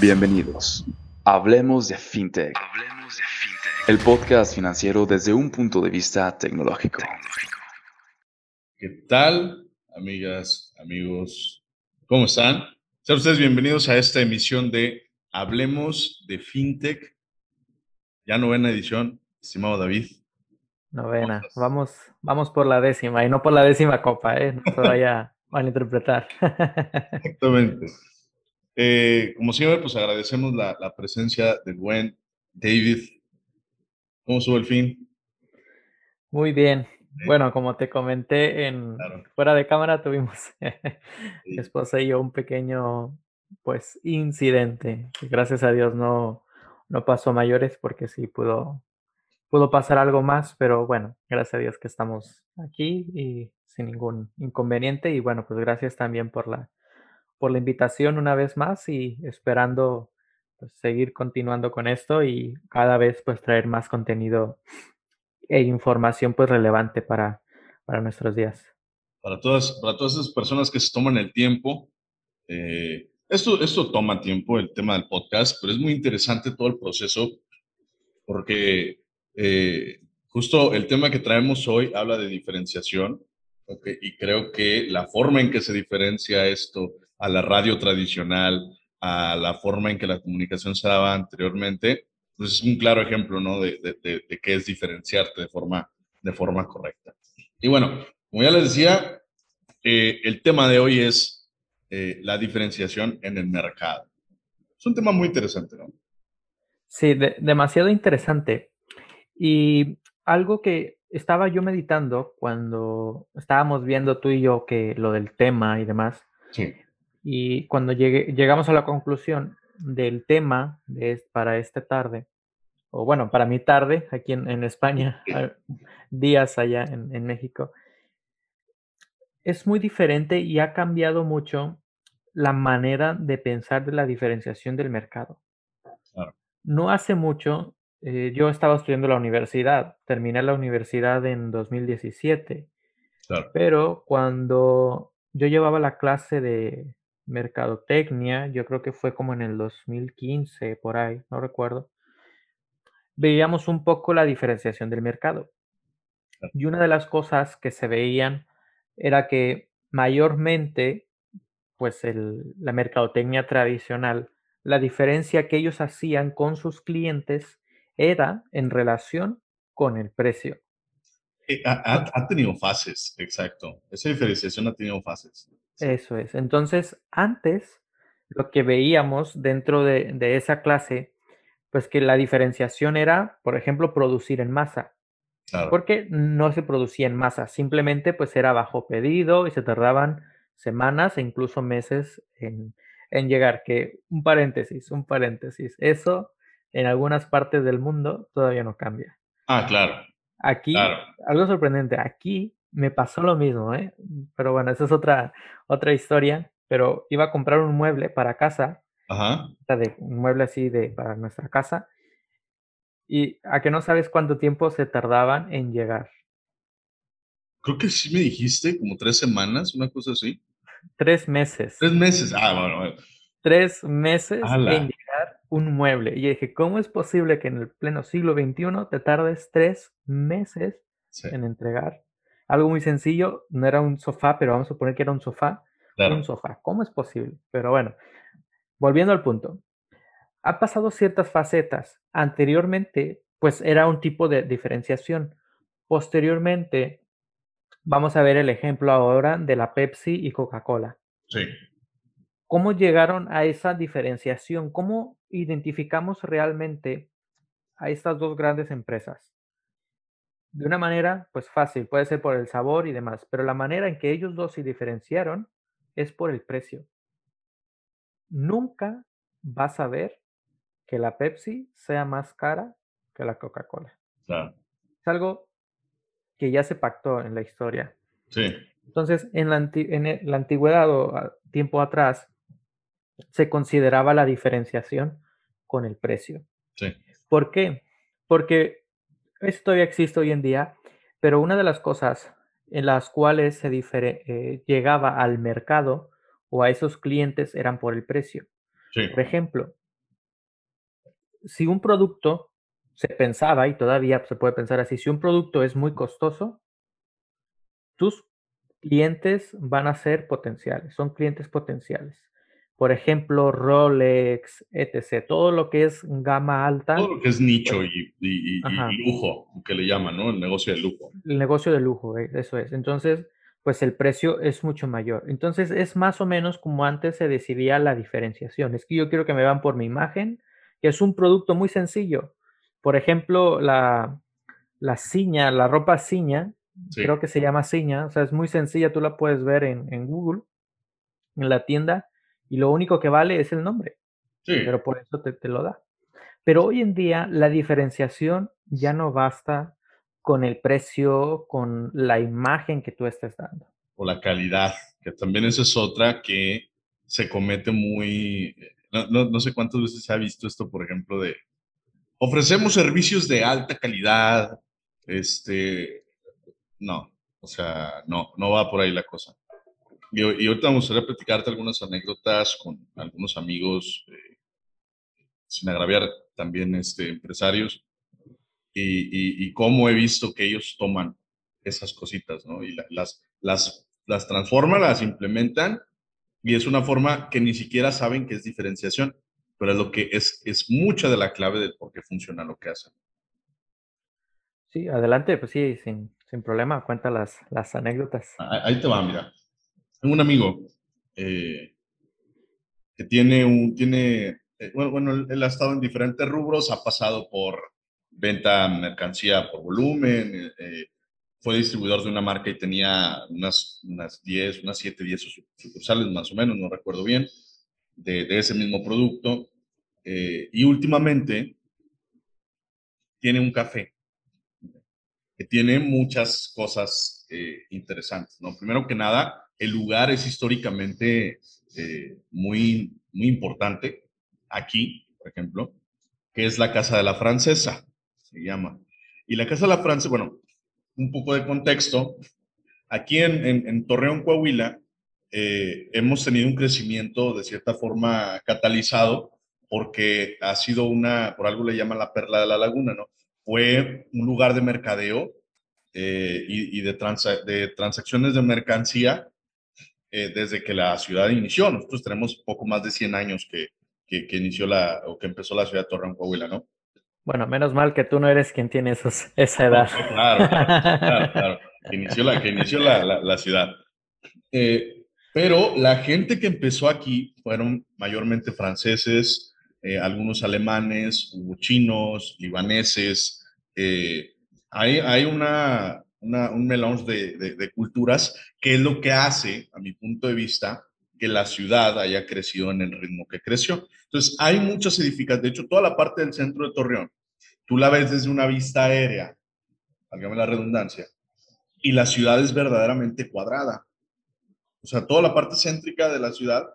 Bienvenidos. Hablemos de FinTech. Hablemos de FinTech. El podcast financiero desde un punto de vista tecnológico. ¿Qué tal, amigas, amigos? ¿Cómo están? Sean ustedes bienvenidos a esta emisión de Hablemos de FinTech. Ya novena edición, estimado David. Novena. Vamos, vamos por la décima y no por la décima copa, ¿eh? No se vaya a interpretar. Exactamente. Eh, como siempre, pues agradecemos la, la, presencia del buen David. ¿Cómo sube el fin? Muy bien. Bueno, como te comenté en fuera de cámara tuvimos mi esposa y yo un pequeño pues incidente. Gracias a Dios no, no pasó mayores porque sí pudo pudo pasar algo más, pero bueno, gracias a Dios que estamos aquí y sin ningún inconveniente. Y bueno, pues gracias también por la, por la invitación una vez más y esperando pues, seguir continuando con esto y cada vez pues traer más contenido e información pues relevante para, para nuestros días. Para todas, para todas esas personas que se toman el tiempo, eh, esto, esto toma tiempo, el tema del podcast, pero es muy interesante todo el proceso porque eh, justo el tema que traemos hoy habla de diferenciación okay, y creo que la forma en que se diferencia esto a la radio tradicional, a la forma en que la comunicación se daba anteriormente, pues es un claro ejemplo ¿no? de, de, de, qué es diferenciarte de forma, de forma correcta. Y bueno, como ya les decía, eh, el tema de hoy es eh, la diferenciación en el mercado. Es un tema muy interesante, ¿no? Sí, demasiado interesante. Y algo que estaba yo meditando cuando estábamos viendo tú y yo que lo del tema y demás. Sí. Y cuando llegué, llegamos a la conclusión del tema de, para esta tarde, o bueno, para mi tarde, aquí en, España, días allá en, en, México, es muy diferente y ha cambiado mucho la manera de pensar de la diferenciación del mercado. Claro. No hace mucho eh, yo estaba estudiando la universidad, terminé la universidad en 2017, pero cuando yo llevaba la clase de mercadotecnia, yo creo que fue como en el 2015, por ahí, no recuerdo, veíamos un poco la diferenciación del mercado. Y una de las cosas que se veían era que mayormente, pues la mercadotecnia tradicional, la diferencia que ellos hacían con sus clientes era en relación con el precio. Eh, ha, tenido fases, exacto. Esa diferenciación ha tenido fases. Eso es. Entonces, antes, lo que veíamos dentro de, esa clase, pues que la diferenciación era, por ejemplo, producir en masa. Porque no se producía en masa, simplemente pues era bajo pedido y se tardaban semanas e incluso meses en, en llegar. Que un paréntesis, un paréntesis. Eso en algunas partes del mundo todavía no cambia. Ah, claro. Aquí, algo sorprendente, aquí me pasó lo mismo, ¿eh? Pero bueno, esa es otra, otra historia. Pero iba a comprar un mueble para casa, Ajá. De, un mueble así de, para nuestra casa, y a que no sabes cuánto tiempo se tardaban en llegar. Creo que sí me dijiste, como tres semanas, una cosa así. Tres meses. Tres meses, ah, bueno. Tres meses en llegar un mueble. Y dije, ¿cómo es posible que en el pleno siglo XXI te tardes tres meses en entregar algo muy sencillo? No era un sofá, pero vamos a suponer que era un sofá. Un sofá. ¿Cómo es posible? Pero bueno, volviendo al punto. Ha pasado ciertas facetas. Anteriormente, pues era un tipo de diferenciación. Posteriormente, vamos a ver el ejemplo ahora de la Pepsi y Coca-Cola. Sí. ¿Cómo llegaron a esa diferenciación? ¿Cómo identificamos realmente a estas dos grandes empresas? De una manera, pues fácil, puede ser por el sabor y demás, pero la manera en que ellos dos se diferenciaron es por el precio. Nunca vas a ver que la Pepsi sea más cara que la Coca-Cola. Es algo que ya se pactó en la historia. Sí. Entonces, en la, en la antigüedad o tiempo atrás, se consideraba la diferenciación con el precio. Sí. ¿Por qué? Porque esto todavía existe hoy en día, pero una de las cosas en las cuales se eh, llegaba al mercado o a esos clientes eran por el precio. Sí. Por ejemplo, si un producto se pensaba, y todavía se puede pensar así, si un producto es muy costoso, tus clientes van a ser potenciales, son clientes potenciales. Por ejemplo, Rolex, etc. Todo lo que es gama alta. Todo lo que es nicho pues y, lujo, que le llaman, ¿no? El negocio de lujo. El negocio de lujo, eh, eso es. Entonces, pues el precio es mucho mayor. Entonces, es más o menos como antes se decidía la diferenciación. Es que yo quiero que me vean por mi imagen, que es un producto muy sencillo. Por ejemplo, la, la ciña, la ropa ciña, creo que se llama ciña, o sea, es muy sencilla, tú la puedes ver en, Google, en la tienda, y lo único que vale es el nombre. Pero por eso te, te lo da. Pero hoy en día la diferenciación ya no basta con el precio, con la imagen que tú estés dando. O la calidad, que también esa es otra que se comete muy, no, no, sé cuántas veces se ha visto esto, por ejemplo, de ofrecemos servicios de alta calidad, este, no, o sea, no, no va por ahí la cosa. Y, y ahorita me gustaría platicarte algunas anécdotas con algunos amigos, eh, sin agraviar también este, empresarios, y, y, cómo he visto que ellos toman esas cositas, ¿no? Y las, las, las transforman, las implementan, y es una forma que ni siquiera saben que es diferenciación, pero es lo que es, es mucha de la clave de por qué funciona lo que hacen. Sí, adelante, pues sí, sin, sin problema, cuenta las, las anécdotas. Ahí te va, mira. Tengo un amigo eh, que tiene un, tiene, eh, bueno, bueno, él ha estado en diferentes rubros, ha pasado por venta mercancía por volumen, eh, fue distribuidor de una marca y tenía unas, unas 10, unas 7, 10 sucursales más o menos, no recuerdo bien, de, ese mismo producto. y últimamente tiene un café que tiene muchas cosas eh, interesantes. ¿no? Primero que nada, el lugar es históricamente eh, muy, muy importante. Aquí, por ejemplo, que es la Casa de la Francesa, se llama. Y la Casa de la Francesa, bueno, un poco de contexto. Aquí en, Torreón, Coahuila, eh, hemos tenido un crecimiento de cierta forma catalizado porque ha sido una, por algo le llaman la perla de la laguna, ¿no? fue un lugar de mercadeo eh, y, de, de, transacciones de mercancía eh, desde que la ciudad inició. Nosotros tenemos poco más de 100 años que, que, inició la, o que empezó la ciudad de Torreón, Coahuila, ¿no? Bueno, menos mal que tú no eres quien tiene esa edad. claro, claro, claro, que inició la, que inició la, la, ciudad. Eh, pero la gente que empezó aquí fueron mayormente franceses, eh, algunos alemanes, hubo chinos, libaneses. Eh, hay, hay una, un melón de, culturas que es lo que hace, a mi punto de vista, que la ciudad haya crecido en el ritmo que creció. Entonces, hay muchas edificaciones, de hecho, toda la parte del centro de Torreón, tú la ves desde una vista aérea, válgame la redundancia, y la ciudad es verdaderamente cuadrada. O sea, toda la parte céntrica de la ciudad,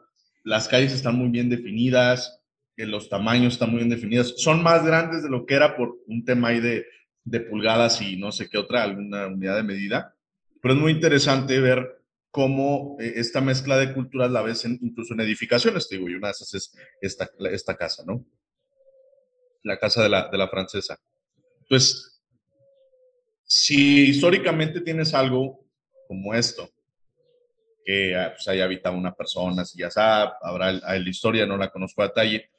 las calles están muy bien definidas, los tamaños están muy bien definidos. Son más grandes de lo que era por un tema ahí de, de pulgadas y no sé qué otra, alguna unidad de medida. Pero es muy interesante ver cómo eh, esta mezcla de culturas la ves incluso en edificaciones, te digo, y una de esas es esta, esta casa, ¿no? La casa de la, de la francesa. Entonces, si históricamente tienes algo como esto, que ah, pues, haya habitado una persona, si ya sabe, habrá la historia, no la conozco a detalle,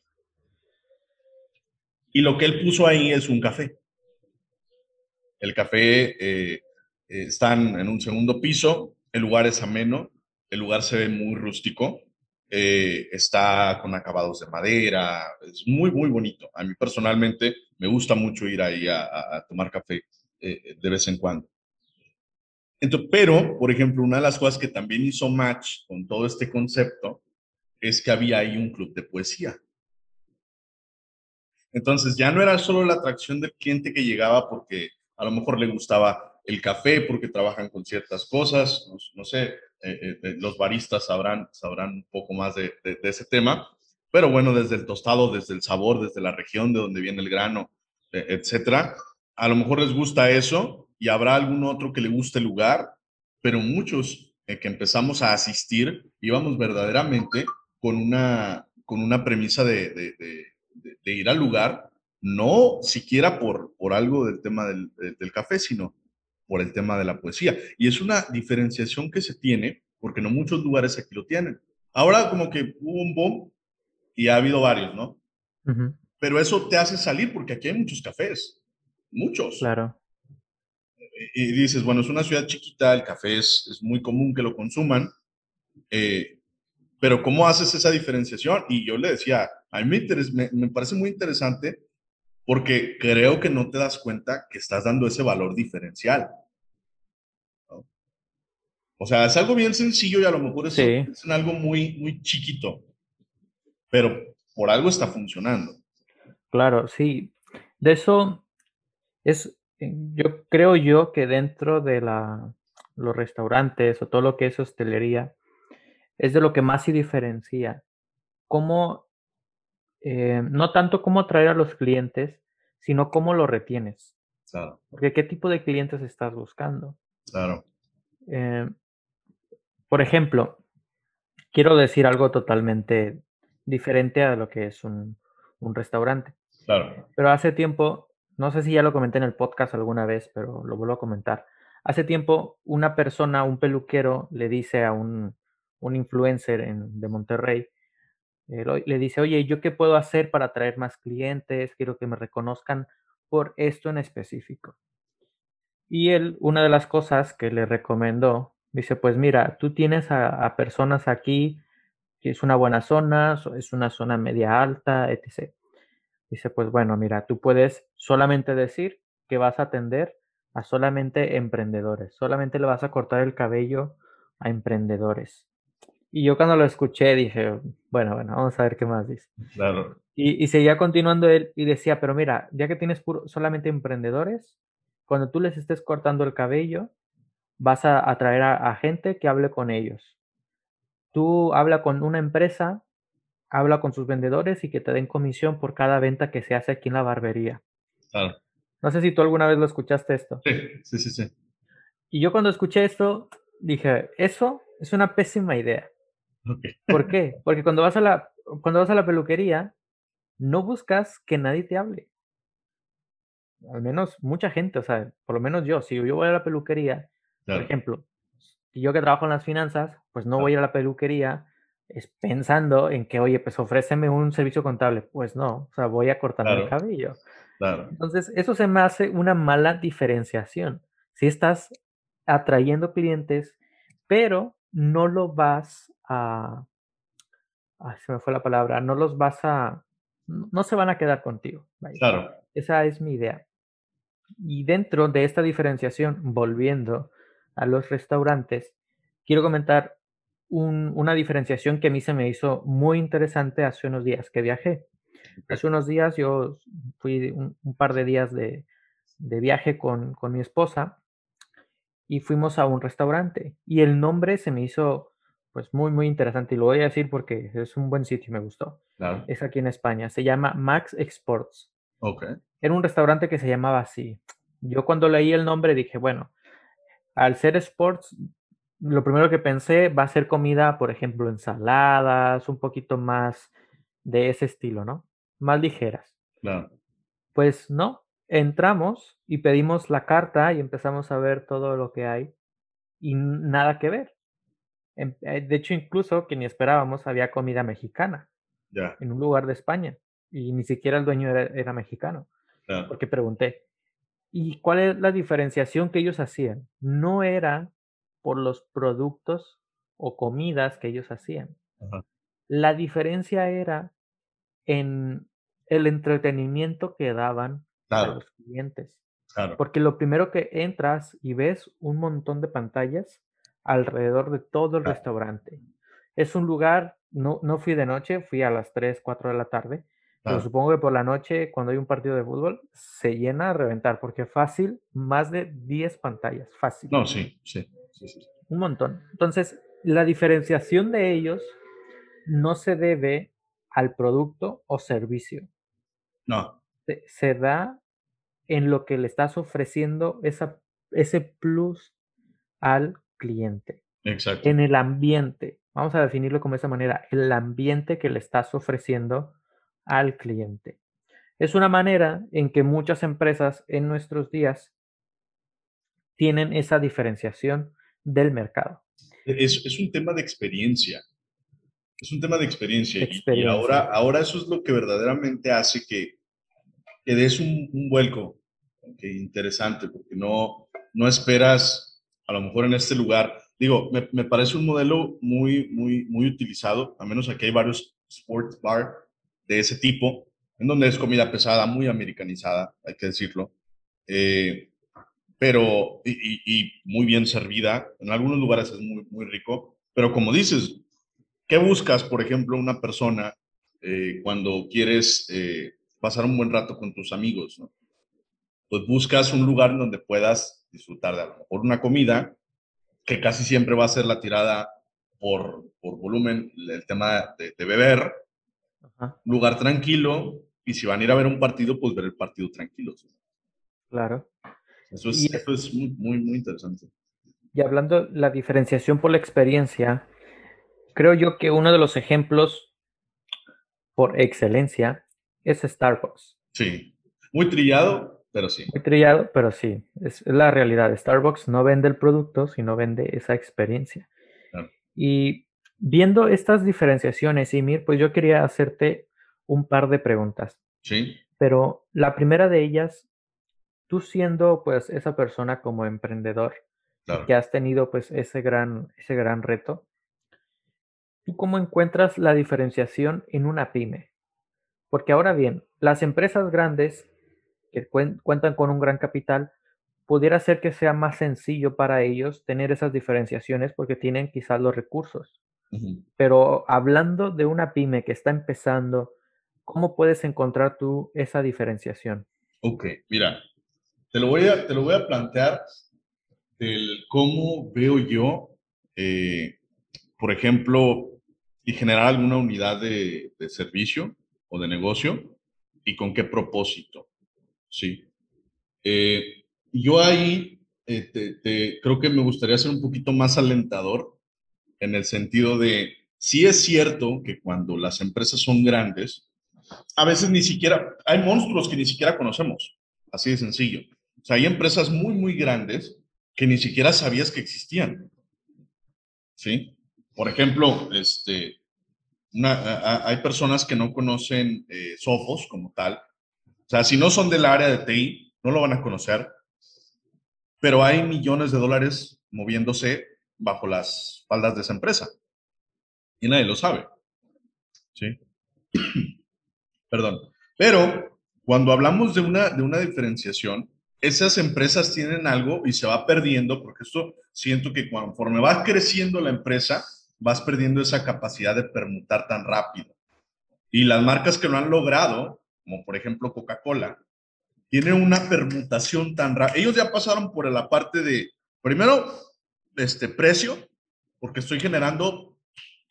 y lo que él puso ahí es un café. El café eh, eh, está en un segundo piso, el lugar es ameno, el lugar se ve muy rústico, eh, está con acabados de madera, es muy, muy bonito. A mí personalmente me gusta mucho ir ahí a, tomar café de vez en cuando. Entonces, pero, por ejemplo, una de las cosas que también hizo match con todo este concepto es que había ahí un club de poesía. Entonces ya no era solo la atracción del cliente que llegaba porque a lo mejor le gustaba el café, porque trabajan con ciertas cosas, no, sé, eh, eh, eh, los baristas sabrán, sabrán un poco más de, ese tema, pero bueno, desde el tostado, desde el sabor, desde la región de donde viene el grano, etcétera, a lo mejor les gusta eso y habrá algún otro que le guste el lugar, pero muchos que empezamos a asistir íbamos verdaderamente con una, con una premisa de, ir al lugar No siquiera por, por algo del tema del, del café, sino por el tema de la poesía. Y es una diferenciación que se tiene, porque no muchos lugares aquí lo tienen. Ahora como que hubo un boom y ha habido varios, ¿no? Pero eso te hace salir porque aquí hay muchos cafés, muchos. Claro. Y dices, bueno, es una ciudad chiquita, el café es, es muy común que lo consuman, eh, pero ¿cómo haces esa diferenciación? Y yo le decía, a mí me, me, parece muy interesante porque creo que no te das cuenta que estás dando ese valor diferencial. O sea, es algo bien sencillo y a lo mejor es, es algo muy, muy chiquito, pero por algo está funcionando. Claro, sí. De eso es, yo creo yo que dentro de la, los restaurantes o todo lo que es hostelería, es de lo que más se diferencia. Cómo, eh, no tanto cómo atraer a los clientes, sino cómo lo retienes. Claro. Porque qué tipo de clientes estás buscando. Claro. Eh, por ejemplo, quiero decir algo totalmente diferente a lo que es un, un restaurante. Claro. Pero hace tiempo, no sé si ya lo comenté en el podcast alguna vez, pero lo vuelvo a comentar. Hace tiempo, una persona, un peluquero, le dice a un, un influencer en, de Monterrey, le dice, oye, ¿yo qué puedo hacer para atraer más clientes? Quiero que me reconozcan por esto en específico. Y él, una de las cosas que le recomendó, dice, pues mira, tú tienes a, a personas aquí, que es una buena zona, es una zona media alta, etc. Dice, pues bueno, mira, tú puedes solamente decir que vas a atender a solamente emprendedores, solamente le vas a cortar el cabello a emprendedores. Y yo cuando lo escuché dije, bueno, bueno, vamos a ver qué más dice. Claro. Y, seguía continuando él y decía, pero mira, ya que tienes puro, solamente emprendedores, cuando tú les estés cortando el cabello, vas a atraer a, gente que hable con ellos. Tú habla con una empresa, habla con sus vendedores y que te den comisión por cada venta que se hace aquí en la barbería. Claro. No sé si tú alguna vez lo escuchaste esto. Sí, sí, sí, sí. Y yo cuando escuché esto, dije, eso es una pésima idea. ¿Por qué? Porque cuando vas a la, cuando vas a la peluquería, no buscas que nadie te hable. Al menos mucha gente, o sea, por lo menos yo, si yo voy a la peluquería, por ejemplo, yo que trabajo en las finanzas, pues no voy a la peluquería pensando en que, oye, pues ofréceme un servicio contable. Pues no, o sea, voy a cortarme el cabello. Claro. Entonces, eso se me hace una mala diferenciación. Si estás atrayendo clientes, pero no lo vas a, se me fue la palabra, no los vas a, no se van a quedar contigo. Claro. Esa es mi idea. Y dentro de esta diferenciación, volviendo a los restaurantes, quiero comentar una diferenciación que a mí se me hizo muy interesante hace unos días que viajé. Hace unos días yo fui un, par de días de, de viaje con, con, mi esposa y fuimos a un restaurante y el nombre se me hizo pues muy, muy interesante y lo voy a decir porque es un buen sitio y me gustó. Es aquí en España. Se llama Max Exports. Okay. Era un restaurante que se llamaba así. Yo cuando leí el nombre dije, bueno, al ser sports, lo primero que pensé va a ser comida, por ejemplo, ensaladas, un poquito más de ese estilo, ¿no? Más ligeras. Claro. Pues no, entramos y pedimos la carta y empezamos a ver todo lo que hay y nada que ver. Em, eh, de hecho, incluso que ni esperábamos, había comida mexicana en un lugar de España y ni siquiera el dueño era, mexicano. Porque pregunté, ¿y cuál es la diferenciación que ellos hacían? No era por los productos o comidas que ellos hacían. La diferencia era en el entretenimiento que daban a los clientes. Porque lo primero que entras y ves un montón de pantallas alrededor de todo el restaurante. Es un lugar, no, no fui de noche, fui a las 3, 4 de la tarde, pero supongo que por la noche, cuando hay un partido de fútbol, se llena a reventar, porque fácil, más de 10 pantallas, fácil. No, sí, sí, Un montón. Entonces, la diferenciación de ellos no se debe al producto o servicio. No. Se, se da en lo que le estás ofreciendo esa, ese plus al cliente. Exacto. En el ambiente, vamos a definirlo como esa manera, el ambiente que le estás ofreciendo al cliente. es una manera en que muchas empresas en nuestros días tienen esa diferenciación del mercado. Es, es un tema de experiencia. Es un tema de experiencia. Y, ahora, ahora eso es lo que verdaderamente hace que, que des un, un vuelco interesante, porque no, no esperas, a lo mejor en este lugar, digo, me, me, parece un modelo muy, muy, muy utilizado, a menos aquí hay varios sports bar de ese tipo, en donde es comida pesada, muy americanizada, hay que decirlo, eh, pero, y, muy bien servida, en algunos lugares es muy, muy rico, pero como dices, ¿qué buscas, por ejemplo, una persona eh, cuando quieres eh, pasar un buen rato con tus amigos? pues buscas un lugar donde puedas disfrutar de a lo mejor una comida, que casi siempre va a ser la tirada por, por volumen, el tema de, beber, lugar tranquilo, y si van a ir a ver un partido, pues ver el partido tranquilo. Claro. Eso es, eso es muy, muy, muy interesante. Y hablando la diferenciación por la experiencia, creo yo que uno de los ejemplos por excelencia es Starbucks. Sí, muy trillado, pero sí. Muy trillado, pero sí, es, la realidad. Starbucks no vende el producto, sino vende esa experiencia. Y viendo estas diferenciaciones, Imir, pues yo quería hacerte un par de preguntas. Sí. Pero la primera de ellas, tú siendo pues esa persona como emprendedor que has tenido pues ese gran, ese gran reto, ¿tú cómo encuentras la diferenciación en una pyme? Porque ahora bien, las empresas grandes que cuentan con un gran capital, pudiera ser que sea más sencillo para ellos tener esas diferenciaciones porque tienen quizás los recursos. Pero hablando de una pyme que está empezando, ¿cómo puedes encontrar tú esa diferenciación? Ok, mira, te lo voy a, te lo voy a plantear del cómo veo yo, eh, por ejemplo, y generar alguna unidad de, de servicio o de negocio y con qué propósito. Sí. Eh, yo ahí eh, creo que me gustaría ser un poquito más alentador en el sentido de, sí es cierto que cuando las empresas son grandes, a veces ni siquiera, hay monstruos que ni siquiera conocemos, así de sencillo. O sea, hay empresas muy, muy grandes que ni siquiera sabías que existían. ¿Sí? Por ejemplo, este, hay personas que no conocen eh, Sofos como tal, o sea, si no son del área de TI, no lo van a conocer, pero hay millones de dólares moviéndose bajo las faldas de esa empresa. Y nadie lo sabe. ¿Sí? Perdón. Pero cuando hablamos de una, de una diferenciación, esas empresas tienen algo y se va perdiendo, porque esto siento que conforme va creciendo la empresa, vas perdiendo esa capacidad de permutar tan rápido. Y las marcas que lo han logrado como por ejemplo Coca-Cola, tiene una permutación tan rara. Ellos ya pasaron por la parte de, primero, este precio, porque estoy generando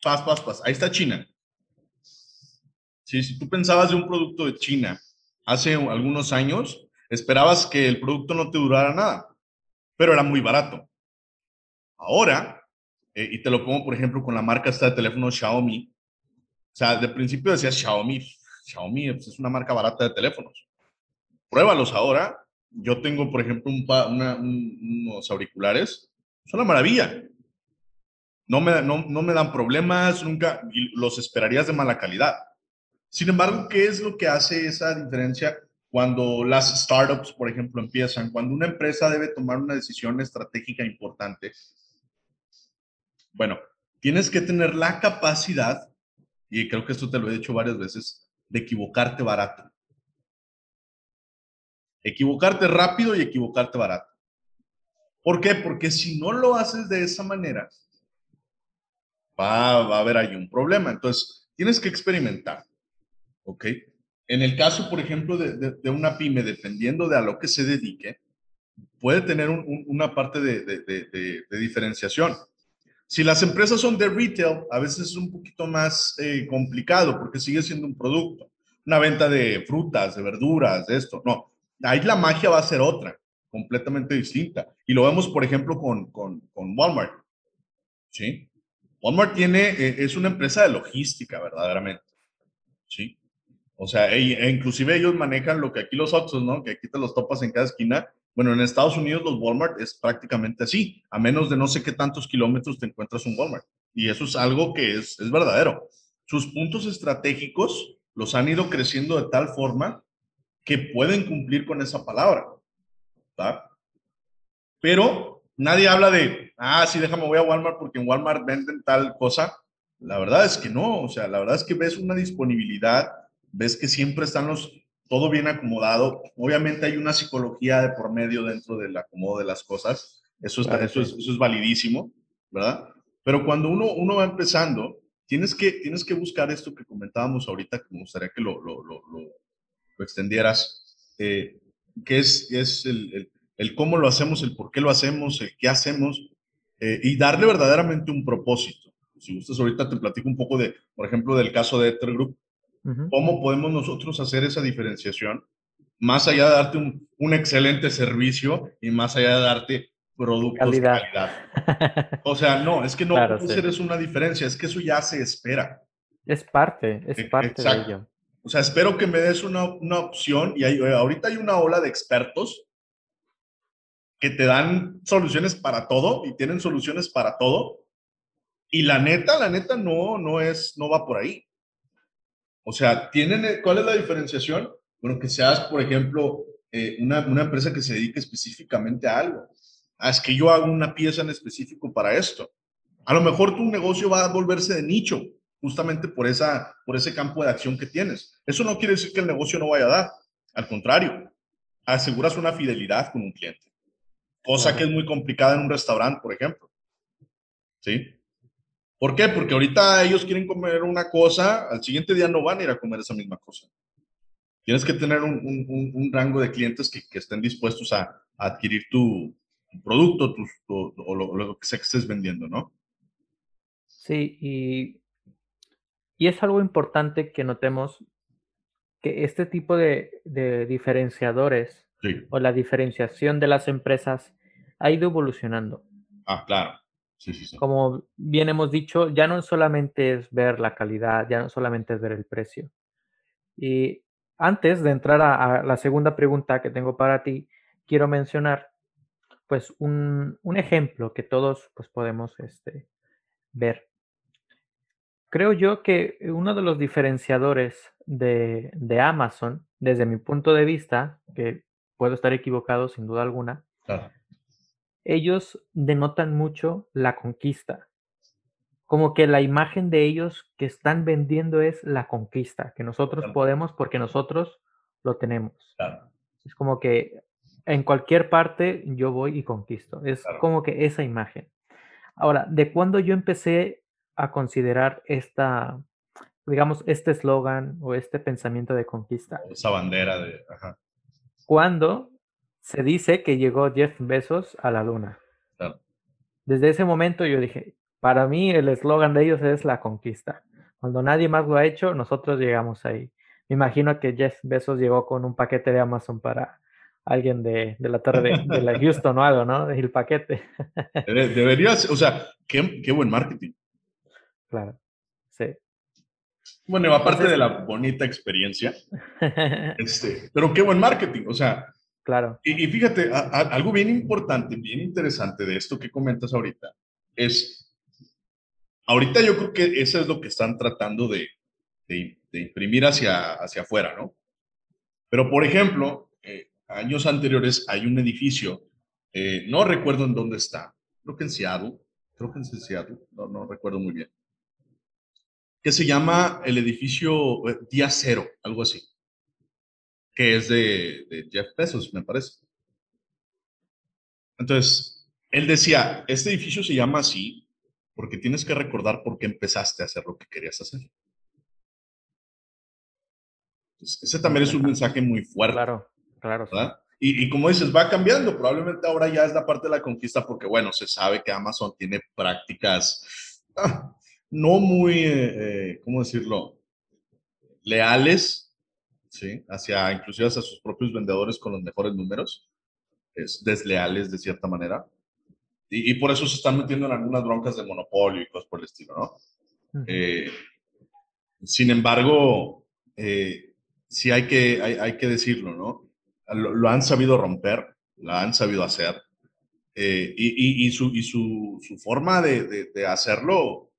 paz, paz, paz. Ahí está China. Sí, si tú pensabas de un producto de China hace algunos años, esperabas que el producto no te durara nada, pero era muy barato. Ahora, eh, y te lo pongo por ejemplo con la marca esta de teléfono Xiaomi, o sea, de principio decía Xiaomi, Xiaomi pues, es una marca barata de teléfonos. Pruébalos ahora. Yo tengo, por ejemplo, unos auriculares. Es una maravilla. No me, no, no me dan problemas, nunca los esperarías de mala calidad. Sin embargo, ¿qué es lo que hace esa diferencia cuando las startups, por ejemplo, empiezan? Cuando una empresa debe tomar una decisión estratégica importante. Bueno, tienes que tener la capacidad, y creo que esto te lo he dicho varias veces, de equivocarte barato. Equivocarte rápido y equivocarte barato. ¿Por qué? Porque si no lo haces de esa manera, va, a haber ahí un problema. Entonces, tienes que experimentar. ¿Ok? En el caso, por ejemplo, de, una pyme, dependiendo de a lo que se dedique, puede tener una parte de, diferenciación. Si las empresas son de retail, a veces es un poquito más eh, complicado porque sigue siendo un producto. Una venta de frutas, de verduras, de esto. No, ahí la magia va a ser otra, completamente distinta. Y lo vemos, por ejemplo, con, con, con Walmart. ¿Sí? Walmart tiene, eh, es una empresa de logística, verdaderamente. ¿Sí? O sea, e, e inclusive ellos manejan lo que aquí los otros, ¿no? Que aquí te los topas en cada esquina. Bueno, en Estados Unidos los Walmart es prácticamente así. A menos de no sé qué tantos kilómetros te encuentras un Walmart. Y eso es algo que es, es verdadero. Sus puntos estratégicos los han ido creciendo de tal forma que pueden cumplir con esa palabra. ¿tá? Pero nadie habla de, ah, sí, déjame, voy a Walmart porque en Walmart venden tal cosa. La verdad es que no, o sea, la verdad es que ves una disponibilidad ves que siempre están los, todo bien acomodado. Obviamente hay una psicología de por medio dentro del acomodo de las cosas. Eso, está, eso, es, eso es validísimo, ¿verdad? Pero cuando uno, uno va empezando, tienes que, tienes que buscar esto que comentábamos ahorita, que me gustaría que lo, lo, lo, lo extendieras, eh, que es, es el, el, el, cómo lo hacemos, el por qué lo hacemos, el qué hacemos, eh, y darle verdaderamente un propósito. Si gustas, ahorita te platico un poco de, por ejemplo, del caso de Ether Group, ¿Cómo podemos nosotros hacer esa diferenciación? Más allá de darte un, un excelente servicio y más allá de darte productos de calidad. O sea, no, es que no claro, es una diferencia, es que eso ya se espera. Es parte, es e, parte de ello. O sea, espero que me des una, una opción y hay, ahorita hay una ola de expertos que te dan soluciones para todo y tienen soluciones para todo. Y la neta, la neta no, no es, no va por ahí. O sea, ¿tienen, eh, ¿cuál es la diferenciación? Bueno, que seas, por ejemplo, eh, una, una, empresa que se dedique específicamente a algo. Ah, es que yo hago una pieza en específico para esto. A lo mejor tu negocio va a volverse de nicho, justamente por, esa, por ese campo de acción que tienes. Eso no quiere decir que el negocio no vaya a dar. Al contrario, aseguras una fidelidad con un cliente. Cosa que es muy complicada en un restaurante, por ejemplo. ¿Sí? ¿Por qué? Porque ahorita ellos quieren comer una cosa, al siguiente día no van a ir a comer esa misma cosa. Tienes que tener un, un, un rango de clientes que, que estén dispuestos a, a adquirir tu, tu producto tu, tu, o lo, lo, que sea que estés vendiendo, ¿no? Sí, y, y es algo importante que notemos que este tipo de, de diferenciadores sí. o la diferenciación de las empresas ha ido evolucionando. Ah, claro. Sí, sí, sí. Como bien hemos dicho, ya no solamente es ver la calidad, ya no solamente es ver el precio. Y antes de entrar a, a la segunda pregunta que tengo para ti, quiero mencionar pues un, un ejemplo que todos pues podemos este, ver. Creo yo que uno de los diferenciadores de, de, Amazon, desde mi punto de vista, que puedo estar equivocado sin duda alguna, ellos denotan mucho la conquista. Como que la imagen de ellos que están vendiendo es la conquista, que nosotros claro. podemos porque nosotros lo tenemos. Claro. Es como que en cualquier parte yo voy y conquisto. Es claro. como que esa imagen. Ahora, ¿de cuándo yo empecé a considerar esta, digamos, este eslogan o este pensamiento de conquista? Esa bandera de... Ajá. Cuando se dice que llegó Jeff Bezos a la luna. Claro. Desde ese momento yo dije, para mí el eslogan de ellos es la conquista. Cuando nadie más lo ha hecho, nosotros llegamos ahí. Me imagino que Jeff Bezos llegó con un paquete de Amazon para alguien de, de la torre de, de, la Houston o algo, ¿no? El paquete. Deberías, o sea, qué, qué buen marketing. Claro, sí. Bueno, aparte Entonces, de la bonita experiencia, este, pero qué buen marketing, o sea, Claro. Y, fíjate, algo bien importante, bien interesante de esto que comentas ahorita es, ahorita yo creo que eso es lo que están tratando de, de, de imprimir hacia, hacia afuera, ¿no? Pero, por ejemplo, eh, años anteriores hay un edificio, eh, no recuerdo en dónde está, creo que en Seattle, creo que en Seattle, no, no recuerdo muy bien, que se llama el edificio eh, Día Cero, algo así que es de, de, Jeff Bezos, me parece. Entonces, él decía, este edificio se llama así porque tienes que recordar por qué empezaste a hacer lo que querías hacer. Entonces, ese también es un mensaje muy fuerte. Claro, claro. ¿verdad? Y, y, como dices, va cambiando. Probablemente ahora ya es la parte de la conquista porque, bueno, se sabe que Amazon tiene prácticas ah, no muy, eh, eh, ¿cómo decirlo? Leales ¿sí? Hacia, inclusive hacia sus propios vendedores con los mejores números, es desleales de cierta manera. Y, y, por eso se están metiendo en algunas broncas de monopolio y cosas por el estilo, ¿no? Uh -huh. eh, sin embargo, eh, sí hay que, hay, que decirlo, ¿no? Lo, han sabido romper, lo han sabido hacer. Eh, y, y, su, y su, su forma de, de, hacerlo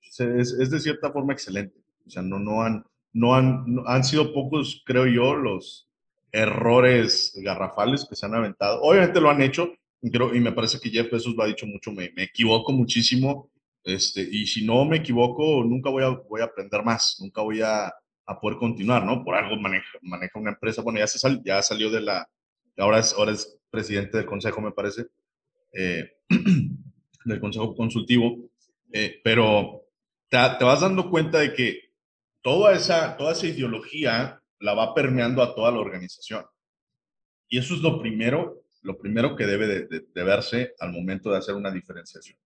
pues, es, es, de cierta forma excelente. O sea, no, no, han, no, han, han sido pocos, creo yo, los errores garrafales que se han aventado. Obviamente lo han hecho, creo, y me parece que Jeff Bezos lo ha dicho mucho, me, me equivoco muchísimo, este, y si no me equivoco, nunca voy a, voy a aprender más, nunca voy a, a poder continuar, ¿no? Por algo maneja, maneja una empresa, bueno, ya, se sal, ya salió de la, ahora es, ahora es presidente del consejo, me parece, eh, del consejo consultivo, eh, pero te, te, vas dando cuenta de que toda esa, toda esa ideología la va permeando a toda la organización. Y eso es lo primero, lo primero que debe de, de verse al momento de hacer una diferenciación.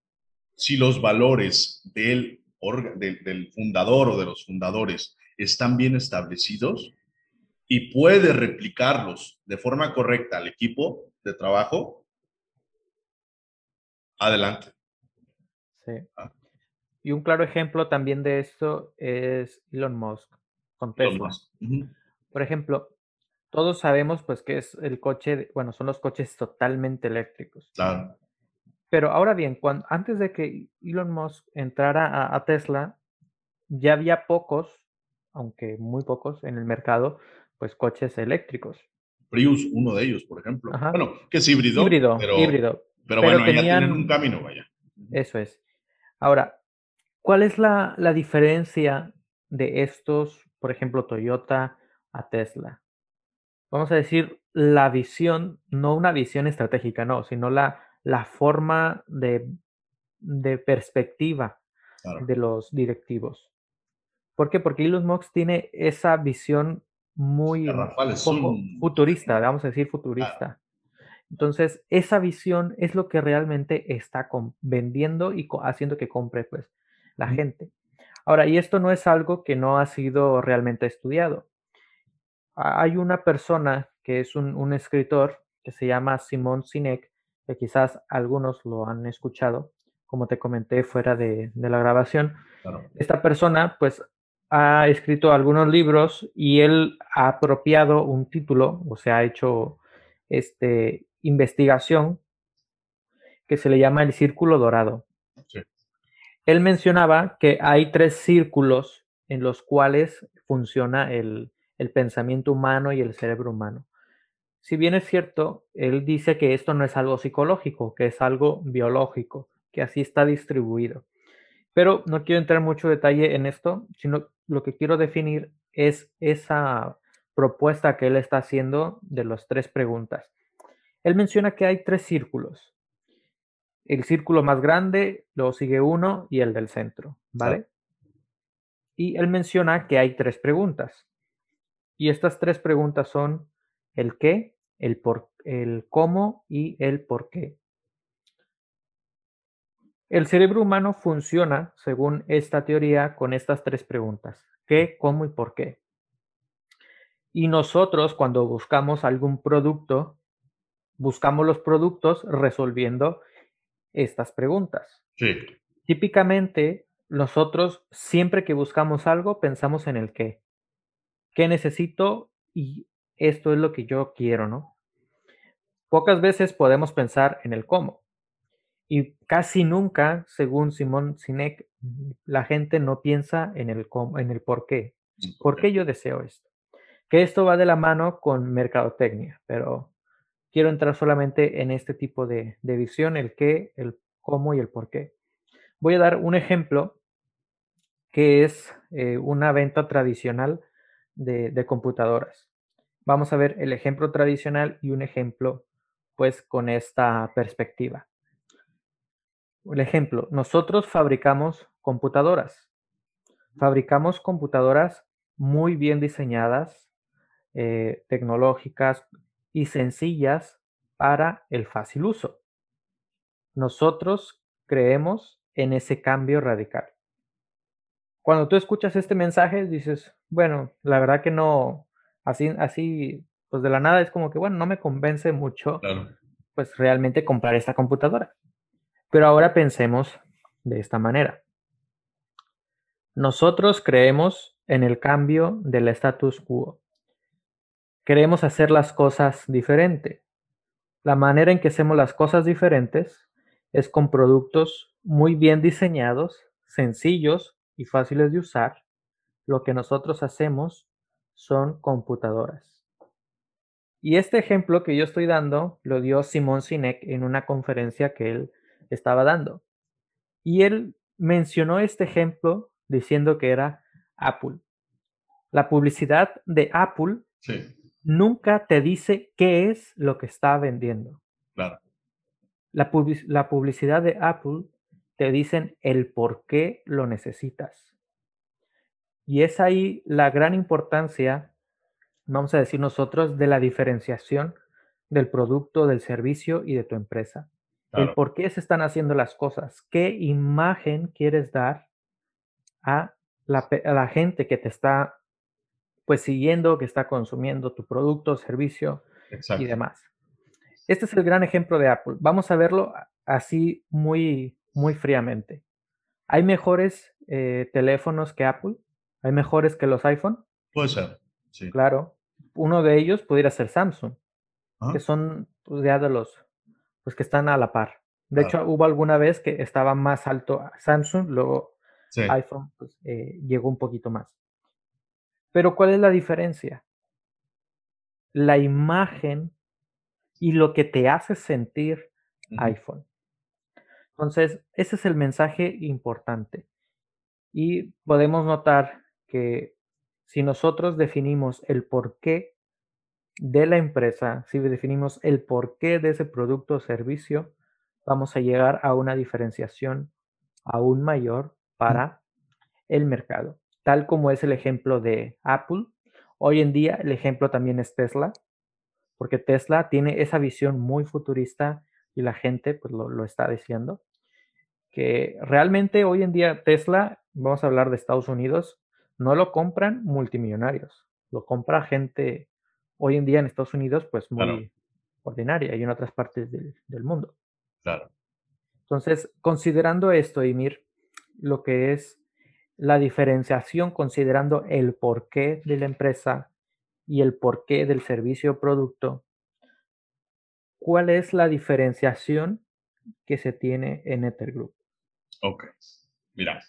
Si los valores del, del, del fundador o de los fundadores están bien establecidos y puede replicarlos de forma correcta al equipo de trabajo, adelante. Sí. Y un claro ejemplo también de esto es Elon Musk con Tesla. Por ejemplo, todos sabemos pues que es el coche, bueno, son los coches totalmente eléctricos. Claro. Pero ahora bien, cuando, antes de que Elon Musk entrara a Tesla, ya había pocos aunque muy pocos en el mercado, pues coches eléctricos. Prius, uno de ellos, por ejemplo. Bueno, que es híbrido. Híbrido, pero, híbrido. Pero, bueno, ya tienen un camino, vaya. Eso es. Ahora, ¿cuál es la, la diferencia de estos, por ejemplo, Toyota a Tesla? Vamos a decir la visión, no una visión estratégica, no, sino la, la forma de, de perspectiva de los directivos. ¿Por qué? Porque Elon Musk tiene esa visión muy futurista, vamos a decir futurista. Entonces, esa visión es lo que realmente está vendiendo y haciendo que compre pues la gente. Ahora, y esto no es algo que no ha sido realmente estudiado. Hay una persona que es un, escritor que se llama Simon Sinek, que quizás algunos lo han escuchado, como te comenté fuera de, la grabación. Esta persona, pues, ha escrito algunos libros y él ha apropiado un título, o sea, ha hecho este, investigación que se le llama el círculo dorado. Él mencionaba que hay tres círculos en los cuales funciona el, pensamiento humano y el cerebro humano. Si bien es cierto, él dice que esto no es algo psicológico, que es algo biológico, que así está distribuido. Pero no quiero entrar mucho detalle en esto, sino lo que quiero definir es esa propuesta que él está haciendo de las tres preguntas. Él menciona que hay tres círculos. El círculo más grande, luego sigue uno y el del centro, ¿vale? Y él menciona que hay tres preguntas. Y estas tres preguntas son el qué, el por, el cómo y el por qué. El cerebro humano funciona, según esta teoría, con estas tres preguntas. ¿Qué, cómo y por qué? Y nosotros, cuando buscamos algún producto, buscamos los productos resolviendo estas preguntas. Sí. Típicamente, nosotros, siempre que buscamos algo, pensamos en el qué. ¿Qué necesito? Y esto es lo que yo quiero, ¿no? Pocas veces podemos pensar en el cómo. Y casi nunca, según Simón Sinek, la gente no piensa en el, en el por qué. ¿Por qué yo deseo esto? Que esto va de la mano con mercadotecnia, pero quiero entrar solamente en este tipo de, visión, el qué, el cómo y el por qué. Voy a dar un ejemplo que es eh, una venta tradicional de, de computadoras. Vamos a ver el ejemplo tradicional y un ejemplo pues con esta perspectiva. El ejemplo, nosotros fabricamos computadoras. Fabricamos computadoras muy bien diseñadas, eh, tecnológicas y sencillas para el fácil uso. Nosotros creemos en ese cambio radical. Cuando tú escuchas este mensaje, dices, bueno, la verdad que no, así, así, pues de la nada es como que, bueno, no me convence mucho, pues realmente comprar esta computadora. Pero ahora pensemos de esta manera. Nosotros creemos en el cambio del status quo. Queremos hacer las cosas diferente. La manera en que hacemos las cosas diferentes es con productos muy bien diseñados, sencillos y fáciles de usar. Lo que nosotros hacemos son computadoras. Y este ejemplo que yo estoy dando lo dio Simón Sinek en una conferencia que él estaba dando. Y él mencionó este ejemplo diciendo que era Apple. La publicidad de Apple nunca te dice qué es lo que está vendiendo. Claro. La, la publicidad de Apple te dicen el por qué lo necesitas. Y es ahí la gran importancia vamos a decir nosotros, de la diferenciación del producto, del servicio y de tu empresa. El por qué se están haciendo las cosas, qué imagen quieres dar a la, gente que te está pues siguiendo, que está consumiendo tu producto, servicio y demás. Este es el gran ejemplo de Apple. Vamos a verlo así muy, muy fríamente. ¿Hay mejores eh, teléfonos que Apple? ¿Hay mejores que los iPhone? Puede ser. Claro. Uno de ellos pudiera ser Samsung, que son pues, ya de los pues, que están a la par. De hecho, hubo alguna vez que estaba más alto Samsung, luego iPhone pues, eh, llegó un poquito más. Pero ¿cuál es la diferencia? La imagen y lo que te hace sentir iPhone. Entonces, ese es el mensaje importante. Y podemos notar que si nosotros definimos el porqué de la empresa, si definimos el porqué de ese producto o servicio, vamos a llegar a una diferenciación aún mayor para el mercado. Tal como es el ejemplo de Apple, hoy en día el ejemplo también es Tesla, porque Tesla tiene esa visión muy futurista y la gente pues lo, lo está diciendo, que realmente hoy en día Tesla, vamos a hablar de Estados Unidos, no lo compran multimillonarios, lo compra gente hoy en día en Estados Unidos, pues muy ordinaria y en otras partes del, mundo. Claro. Entonces, considerando esto, Emir, lo que es la diferenciación, considerando el porqué de la empresa y el porqué del servicio o producto, ¿cuál es la diferenciación que se tiene en Ethergroup? Ok, mira,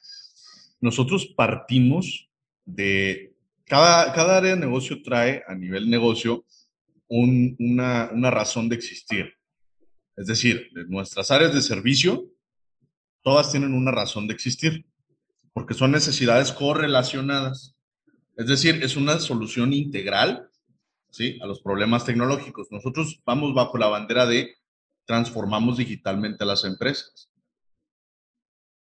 nosotros partimos de cada, cada área de negocio trae a nivel negocio una, una razón de existir. Es decir, nuestras áreas de servicio, todas tienen una razón de existir, porque son necesidades correlacionadas. Es decir, es una solución integral ¿sí? a los problemas tecnológicos. Nosotros vamos bajo la bandera de transformamos digitalmente a las empresas.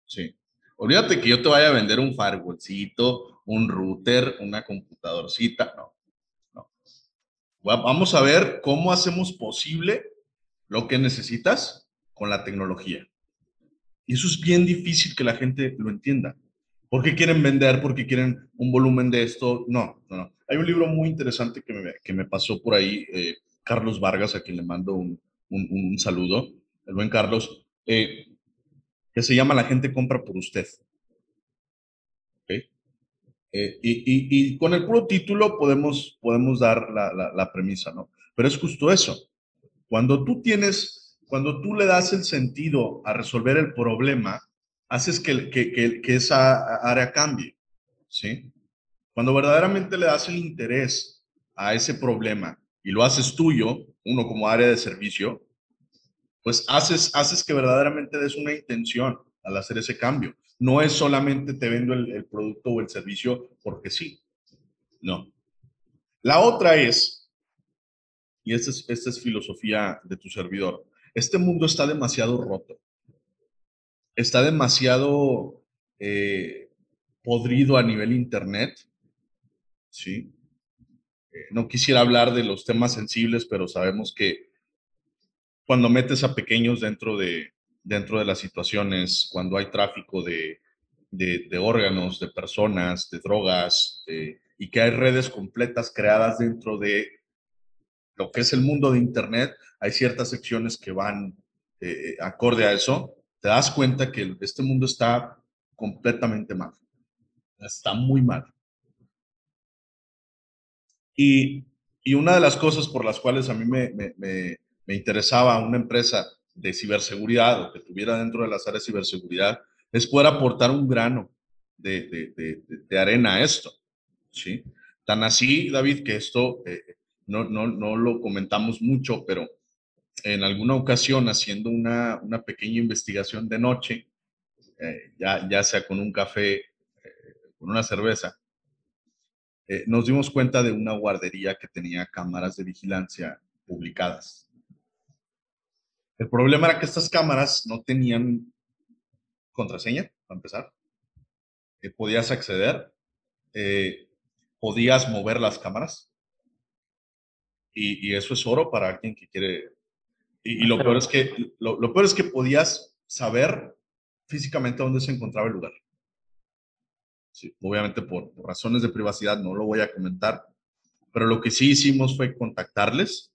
Sí. Olvídate que yo te vaya a vender un firewallcito, un router, una computadorcita. No, no. Vamos a ver cómo hacemos posible lo que necesitas con la tecnología. Y eso es bien difícil que la gente lo entienda. ¿Por qué quieren vender? ¿Por qué quieren un volumen de esto? No, no, no. Hay un libro muy interesante que me, que me pasó por ahí, eh, Carlos Vargas, a quien le mando un, un, saludo, el buen Carlos. Eh, que se llama La gente compra por usted. Eh, y, con el puro título podemos, podemos dar la, premisa, ¿no? Pero es justo eso. Cuando tú tienes, cuando tú le das el sentido a resolver el problema, haces que, que, que, esa área cambie, ¿sí? Cuando verdaderamente le das el interés a ese problema y lo haces tuyo, uno como área de servicio, pues haces, haces que verdaderamente des una intención al hacer ese cambio. No es solamente te vendo el, producto o el servicio porque sí. No. La otra es, y esta es, esta es filosofía de tu servidor, este mundo está demasiado roto. Está demasiado eh, podrido a nivel internet. ¿sí? Eh, no quisiera hablar de los temas sensibles, pero sabemos que cuando metes a pequeños dentro de, dentro de las situaciones, cuando hay tráfico de, de, órganos, de personas, de drogas, y que hay redes completas creadas dentro de lo que es el mundo de Internet, hay ciertas secciones que van eh, acorde a eso, te das cuenta que este mundo está completamente mal. Está muy mal. Y, y, una de las cosas por las cuales a mí me, me, me, interesaba una empresa de ciberseguridad o que tuviera dentro de las áreas de ciberseguridad es poder aportar un grano de, de, de, arena a esto. ¿sí? Tan así, David, que esto eh, no, no, no lo comentamos mucho, pero en alguna ocasión haciendo una, una pequeña investigación de noche, eh, ya, ya sea con un café, eh, con una cerveza, eh, nos dimos cuenta de una guardería que tenía cámaras de vigilancia publicadas. El problema era que estas cámaras no tenían contraseña, para empezar. podías acceder, podías mover las cámaras. Y, y, eso es oro para alguien que quiere y, lo, peor es que, lo, peor es que podías saber físicamente dónde se encontraba el lugar. obviamente por, razones de privacidad no lo voy a comentar, pero lo que sí hicimos fue contactarles,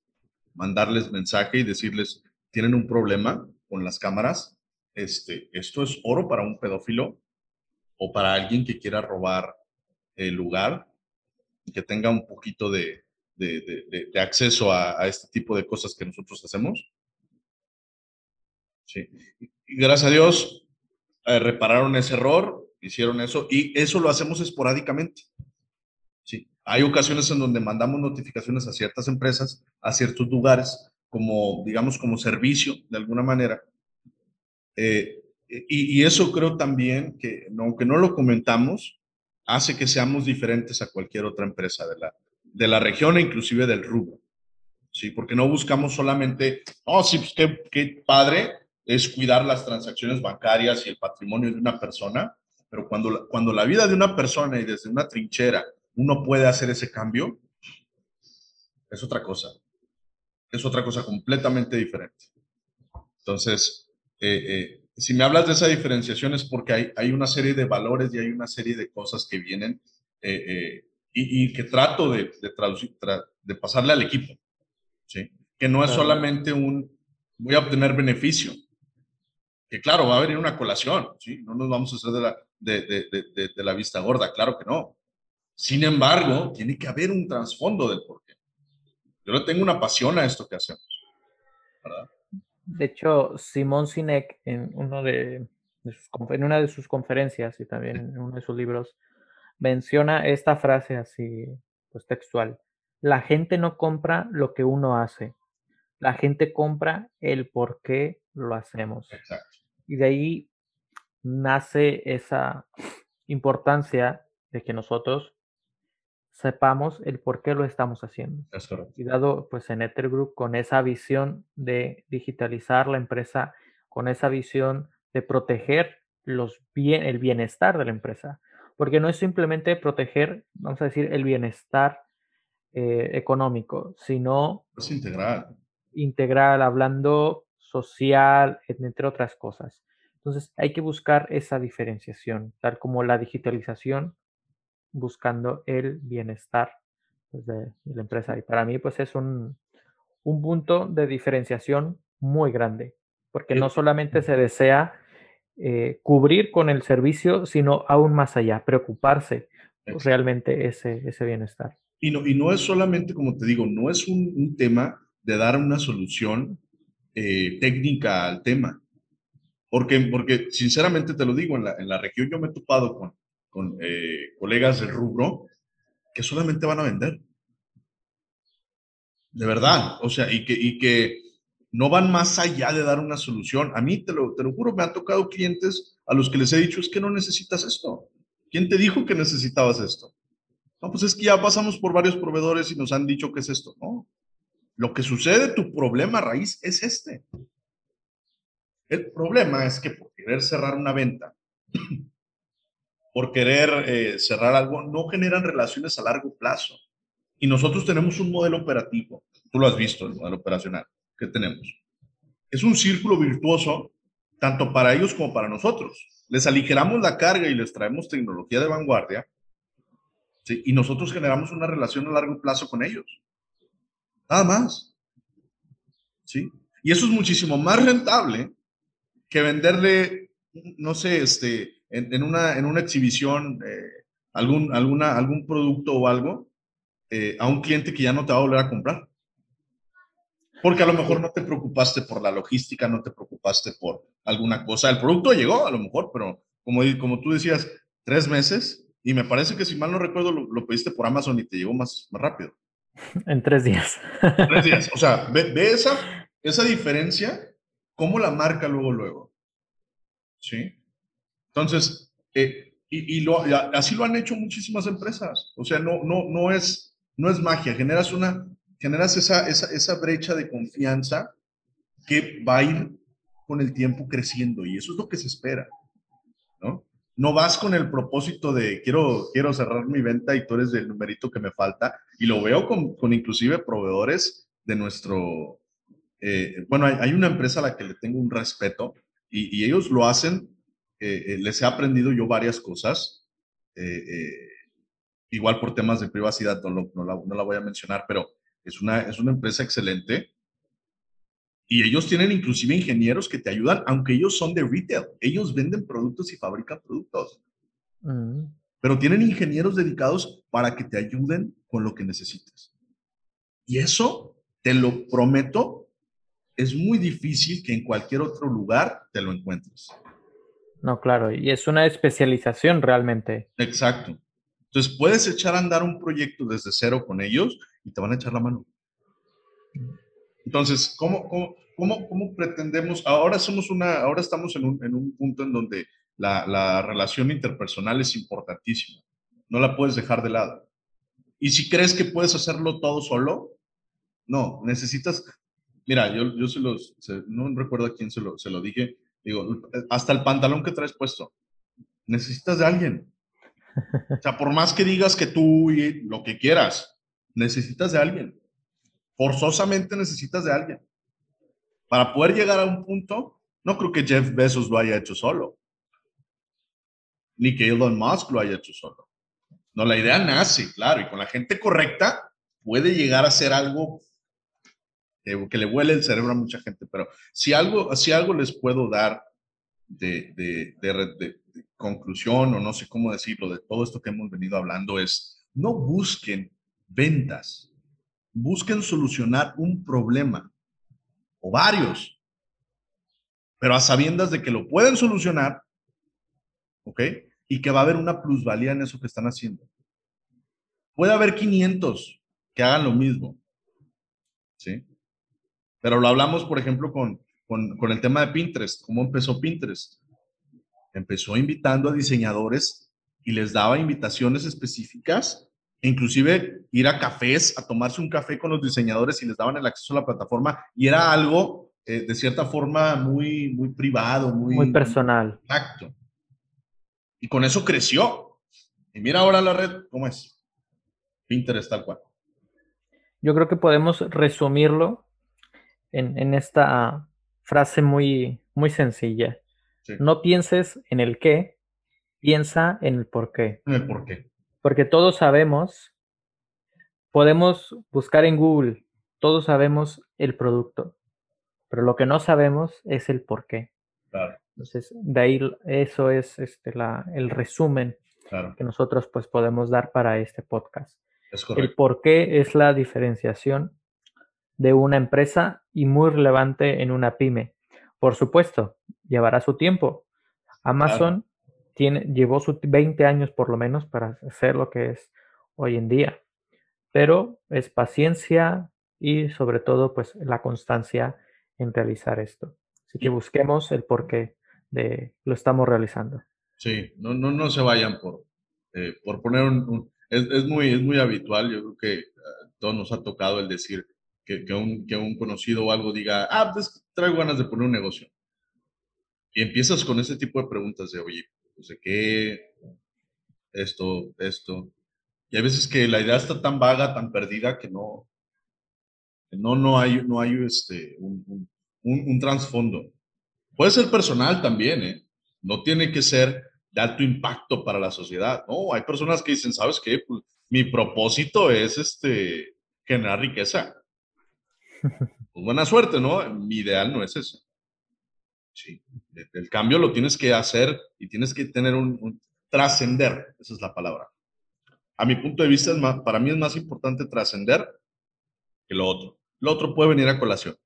mandarles mensaje y decirles, tienen un problema con las cámaras, este, esto es oro para un pedófilo o para alguien que quiera robar el lugar y que tenga un poquito de, de, acceso a, a, este tipo de cosas que nosotros hacemos. Gracias a Dios eh, repararon ese error, hicieron eso y eso lo hacemos esporádicamente. Sí. Hay ocasiones en donde mandamos notificaciones a ciertas empresas, a ciertos lugares, como, digamos, como servicio de alguna manera. Eh, y, eso creo también que, aunque no lo comentamos, hace que seamos diferentes a cualquier otra empresa de la, de la región e inclusive del rubro. Sí, porque no buscamos solamente, oh, sí, pues qué padre, es cuidar las transacciones bancarias y el patrimonio de una persona, pero cuando, cuando la vida de una persona y desde una trinchera uno puede hacer ese cambio, es otra cosa. Es otra cosa completamente diferente. Entonces, eh, eh, si me hablas de esa diferenciación es porque hay, hay, una serie de valores y hay una serie de cosas que vienen eh, y, que trato de, de traducir, de pasarle al equipo. ¿sí? Que no es solamente un voy a obtener beneficio, que claro, va a venir una colación, ¿sí? No nos vamos a hacer de la, de, de, de, la vista gorda, claro que no. Sin embargo, tiene que haber un trasfondo del porqué. Yo le tengo una pasión a esto que hacemos, ¿verdad? De hecho, Simón Sinek, en, uno de, sus, en una de sus conferencias y también en uno de sus libros, menciona esta frase así, pues textual. La gente no compra lo que uno hace. La gente compra el por qué lo hacemos. Exacto. Y de ahí nace esa importancia de que nosotros sepamos el por qué lo estamos haciendo. Y dado pues en Ether Group con esa visión de digitalizar la empresa, con esa visión de proteger los bien, el bienestar de la empresa, porque no es simplemente proteger, vamos a decir, el bienestar eh, económico, sino es integral. Integral, hablando social, entre otras cosas. Entonces hay que buscar esa diferenciación, tal como la digitalización, buscando el bienestar pues, de, la empresa. Y para mí, pues es un, un punto de diferenciación muy grande, porque no solamente se desea eh, cubrir con el servicio, sino aún más allá, preocuparse realmente ese, ese bienestar. Y no, y no es solamente, como te digo, no es un, un tema de dar una solución eh, técnica al tema. Porque, porque, sinceramente te lo digo, en la, en la región yo me he topado con, con eh, colegas del rubro que solamente van a vender. De verdad. O sea, y que, y que no van más allá de dar una solución. A mí, te lo, te lo juro, me han tocado clientes a los que les he dicho, es que no necesitas esto. ¿Quién te dijo que necesitabas esto? No, pues es que ya pasamos por varios proveedores y nos han dicho que es esto. No, lo que sucede, tu problema raíz es este. El problema es que por querer cerrar una venta, por querer eh, cerrar algo, no generan relaciones a largo plazo. Y nosotros tenemos un modelo operativo, tú lo has visto, el modelo operacional que tenemos. Es un círculo virtuoso tanto para ellos como para nosotros. Les aligeramos la carga y les traemos tecnología de vanguardia, y nosotros generamos una relación a largo plazo con ellos. Nada más. ¿Sí? Y eso es muchísimo más rentable que venderle, no sé, este, en, una, en una exhibición, eh, algún, alguna, algún producto o algo eh, a un cliente que ya no te va a volver a comprar. Porque a lo mejor no te preocupaste por la logística, no te preocupaste por alguna cosa. El producto llegó a lo mejor, pero como, como tú decías, tres meses. Y me parece que si mal no recuerdo, lo, pediste por Amazon y te llegó más, más rápido. En tres días. Tres días. O sea, ve, esa, esa diferencia, cómo la marca luego, luego. ¿Sí? Entonces, eh, y, y lo, así lo han hecho muchísimas empresas. O sea, no, no, no, es, no es magia. Generas una, generas esa, esa, esa brecha de confianza que va a ir con el tiempo creciendo y eso es lo que se espera, ¿no? No vas con el propósito de quiero, quiero cerrar mi venta y tú eres el numerito que me falta y lo veo con, con inclusive proveedores de nuestro, eh, bueno, hay, una empresa a la que le tengo un respeto y, ellos lo hacen, eh, eh, les he aprendido yo varias cosas, igual por temas de privacidad, no, no, la, no la voy a mencionar, pero es una, es una empresa excelente. Y ellos tienen inclusive ingenieros que te ayudan, aunque ellos son de retail. Ellos venden productos y fabrican productos. Mm. Pero tienen ingenieros dedicados para que te ayuden con lo que necesites. Y eso, te lo prometo, es muy difícil que en cualquier otro lugar te lo encuentres. No, claro, y es una especialización realmente. Exacto. Entonces puedes echar a andar un proyecto desde cero con ellos y te van a echar la mano. Entonces, ¿cómo, cómo, cómo, pretendemos? Ahora somos una, ahora estamos en un, en un punto en donde la, la, relación interpersonal es importantísima. No la puedes dejar de lado. Y si crees que puedes hacerlo todo solo, no, necesitas, mira, yo, yo se los, no recuerdo a quién se lo, se lo dije, digo, hasta el pantalón que traes puesto, necesitas de alguien. O sea, por más que digas que tú y lo que quieras, necesitas de alguien. Forzosamente necesitas de alguien. Para poder llegar a un punto, no creo que Jeff Bezos lo haya hecho solo. Ni que Elon Musk lo haya hecho solo. No, la idea nace, claro, y con la gente correcta puede llegar a ser algo que, le huele el cerebro a mucha gente. Pero si algo, si algo les puedo dar de, de, de, conclusión o no sé cómo decirlo de todo esto que hemos venido hablando es no busquen ventas. Busquen solucionar un problema o varios, pero a sabiendas de que lo pueden solucionar, ¿ok? Y que va a haber una plusvalía en eso que están haciendo. Puede haber 500 que hagan lo mismo, ¿sí? Pero lo hablamos, por ejemplo, con, con, el tema de Pinterest, cómo empezó Pinterest. Empezó invitando a diseñadores y les daba invitaciones específicas inclusive ir a cafés, a tomarse un café con los diseñadores y les daban el acceso a la plataforma y era algo eh, de cierta forma muy, muy privado, muy, muy personal. Exacto. Y con eso creció. Y mira ahora la red, ¿cómo es? Pinterest tal cual. Yo creo que podemos resumirlo en, en esta frase muy, muy sencilla. No pienses en el qué, piensa en el por qué. En el por qué. Porque todos sabemos, podemos buscar en Google, todos sabemos el producto, pero lo que no sabemos es el por qué. Entonces, de ahí eso es este, la, el resumen que nosotros pues podemos dar para este podcast. el por qué es la diferenciación de una empresa y muy relevante en una pyme. Por supuesto, llevará su tiempo. Amazon llevó sus 20 años por lo menos para hacer lo que es hoy en día. Pero es paciencia y sobre todo pues la constancia en realizar esto. Así que busquemos el porqué de lo estamos realizando. Sí, no, no, no se vayan por, eh, por poner un... es, muy, es muy habitual, yo creo que a ah, todos nos ha tocado el decir que, que, un, que un conocido o algo diga, ah, pues traigo ganas de poner un negocio. Y empiezas con ese tipo de preguntas de, oye, no sé qué, esto, esto. Y hay veces que la idea está tan vaga, tan perdida, que no, no, no hay, no hay este, un, un, trasfondo. Puede ser personal también, ¿eh? No tiene que ser de alto impacto para la sociedad. No, hay personas que dicen, ¿sabes qué? Pues, mi propósito es este, generar riqueza. Pues buena suerte, ¿no? Mi ideal no es eso. Sí, el cambio lo tienes que hacer y tienes que tener un, trascender, esa es la palabra. a mi punto de vista, es más, para mí es más importante trascender que lo otro. Lo otro puede venir a colación.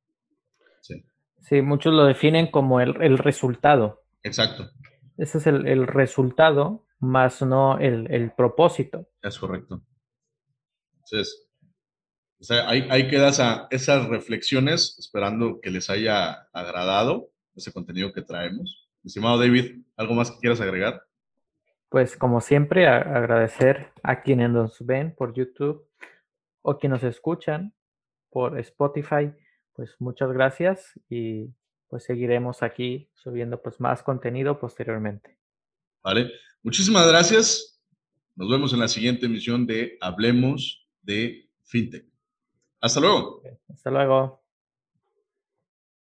Sí, sí muchos lo definen como el, el resultado. Exacto. Ese es el, el resultado, más no el, el, propósito. Es correcto. Entonces, o sea, ahí, ahí quedas a esas reflexiones, esperando que les haya agradado ese contenido que traemos. Estimado David, ¿algo más que quieras agregar? Pues como siempre, agradecer a quienes nos ven por YouTube o quienes nos escuchan por Spotify. Pues muchas gracias y pues seguiremos aquí subiendo pues más contenido posteriormente. Vale, muchísimas gracias. Nos vemos en la siguiente emisión de Hablemos de FinTech. Hasta luego. Hasta luego.